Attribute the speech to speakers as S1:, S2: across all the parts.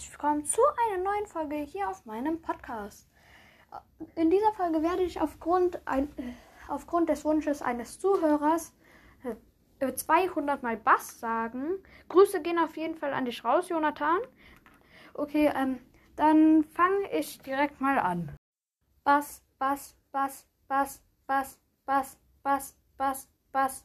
S1: herzlich willkommen zu einer neuen Folge hier auf meinem Podcast. In dieser Folge werde ich aufgrund, ein, äh, aufgrund des Wunsches eines Zuhörers äh, 200 Mal Bass sagen. Grüße gehen auf jeden Fall an dich raus, Jonathan. Okay, ähm, dann fange ich direkt mal an. Bass, Bass, Bass, Bass, Bass, Bass, Bass, Bass, Bass,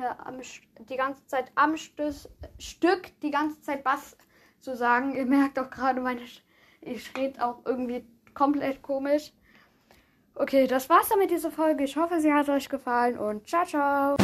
S1: Ja, die ganze Zeit am Stöß, Stück, die ganze Zeit Bass zu sagen. Ihr merkt auch gerade, meine, ich rede auch irgendwie komplett komisch. Okay, das war's dann mit dieser Folge. Ich hoffe, sie hat euch gefallen und ciao, ciao.